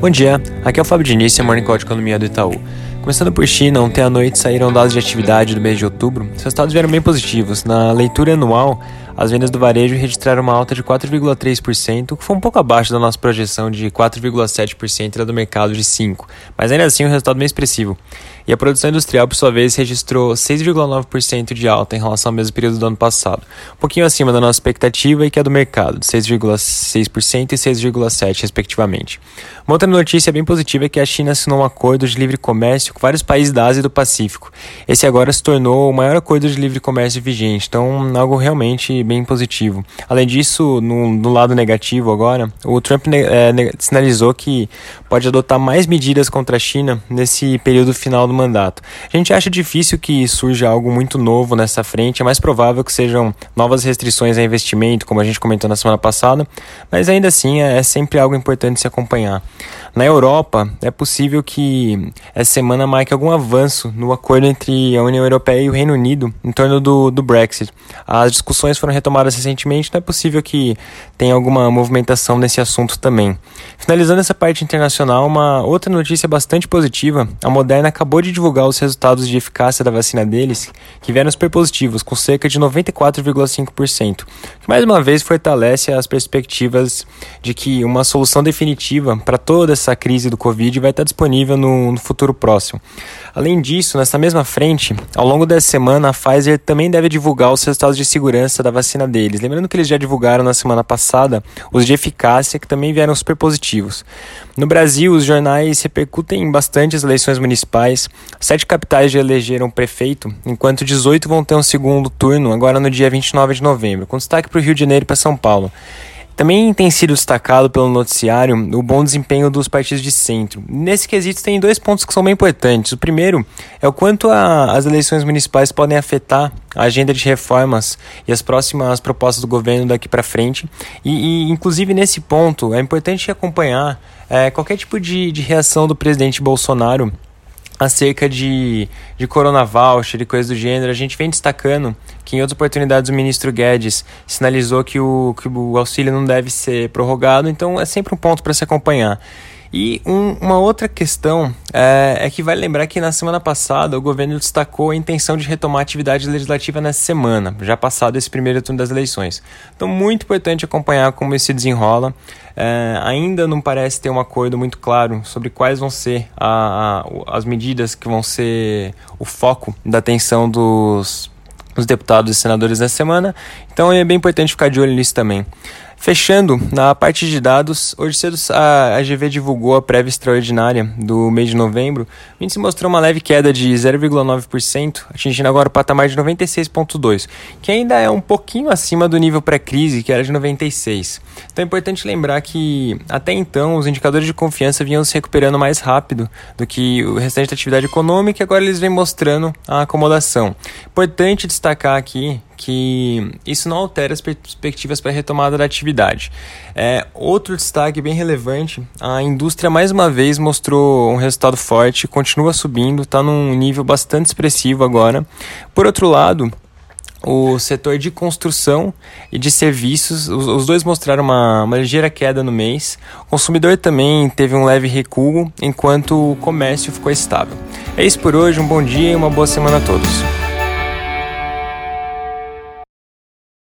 Bom dia, aqui é o Fábio Diniz, é Morning Call de Economia do Itaú. Começando por China, ontem à noite saíram dados de atividade do mês de outubro. Os resultados vieram bem positivos. Na leitura anual, as vendas do varejo registraram uma alta de 4,3%, que foi um pouco abaixo da nossa projeção de 4,7% e da do mercado de 5%, mas ainda assim um resultado bem expressivo. E a produção industrial, por sua vez, registrou 6,9% de alta em relação ao mesmo período do ano passado, um pouquinho acima da nossa expectativa e que é do mercado, de 6,6% e 6,7%, respectivamente. Uma outra notícia bem positiva é que a China assinou um acordo de livre comércio com vários países da Ásia e do Pacífico. Esse agora se tornou o maior acordo de livre comércio vigente, então algo realmente bem positivo. Além disso, no, no lado negativo agora, o Trump é, sinalizou que pode adotar mais medidas contra a China nesse período final do mandato. A gente acha difícil que surja algo muito novo nessa frente, é mais provável que sejam novas restrições a investimento, como a gente comentou na semana passada, mas ainda assim é, é sempre algo importante se acompanhar. Na Europa, é possível que essa semana marque algum avanço no acordo entre a União Europeia e o Reino Unido em torno do, do Brexit. As discussões foram retomadas recentemente, não é possível que tenha alguma movimentação nesse assunto também. Finalizando essa parte internacional, uma outra notícia bastante positiva: a Moderna acabou de divulgar os resultados de eficácia da vacina deles, que vieram super positivos, com cerca de 94,5%, que mais uma vez fortalece as perspectivas de que uma solução definitiva para toda essa crise do Covid vai estar disponível no, no futuro próximo. Além disso, nessa mesma frente, ao longo dessa semana, a Pfizer também deve divulgar os resultados de segurança da vacina deles. Lembrando que eles já divulgaram na semana passada os de eficácia, que também vieram super positivos. No Brasil, os jornais repercutem bastante as eleições municipais. Sete capitais já elegeram prefeito, enquanto 18 vão ter um segundo turno agora no dia 29 de novembro, com destaque para o Rio de Janeiro e para São Paulo. Também tem sido destacado pelo noticiário o bom desempenho dos partidos de centro. Nesse quesito tem dois pontos que são bem importantes. O primeiro é o quanto a, as eleições municipais podem afetar a agenda de reformas e as próximas propostas do governo daqui para frente. E, e, inclusive nesse ponto é importante acompanhar é, qualquer tipo de, de reação do presidente Bolsonaro acerca de, de Corona Voucher e coisas do gênero, a gente vem destacando que em outras oportunidades o ministro Guedes sinalizou que o, que o auxílio não deve ser prorrogado, então é sempre um ponto para se acompanhar. E um, uma outra questão é, é, que vale lembrar que na semana passada o governo destacou a intenção de retomar a atividade legislativa nessa semana, já passado esse primeiro turno das eleições. Então, muito importante acompanhar como isso se desenrola. É, ainda não parece ter um acordo muito claro sobre quais vão ser a, a, as medidas que vão ser o foco da atenção dos, dos deputados e senadores nessa semana. Então, é bem importante ficar de olho nisso também. Fechando, na parte de dados, hoje cedo a AGV divulgou a prévia extraordinária do mês de novembro. O índice mostrou uma leve queda de 0,9%, atingindo agora o patamar de 96,2%, que ainda é um pouquinho acima do nível pré-crise, que era de 96%. Então é importante lembrar que até então os indicadores de confiança vinham se recuperando mais rápido do que o restante da atividade econômica e agora eles vêm mostrando a acomodação. Importante destacar aqui que isso não altera as perspectivas para a retomada da atividade. É, outro destaque bem relevante, a indústria mais uma vez mostrou um resultado forte, continua subindo, está num nível bastante expressivo agora. Por outro lado, o setor de construção e de serviços, os, os dois mostraram uma, uma, ligeira queda no mês. O consumidor também teve um leve recuo, enquanto o comércio ficou estável. É isso por hoje, um bom dia e uma boa semana a todos.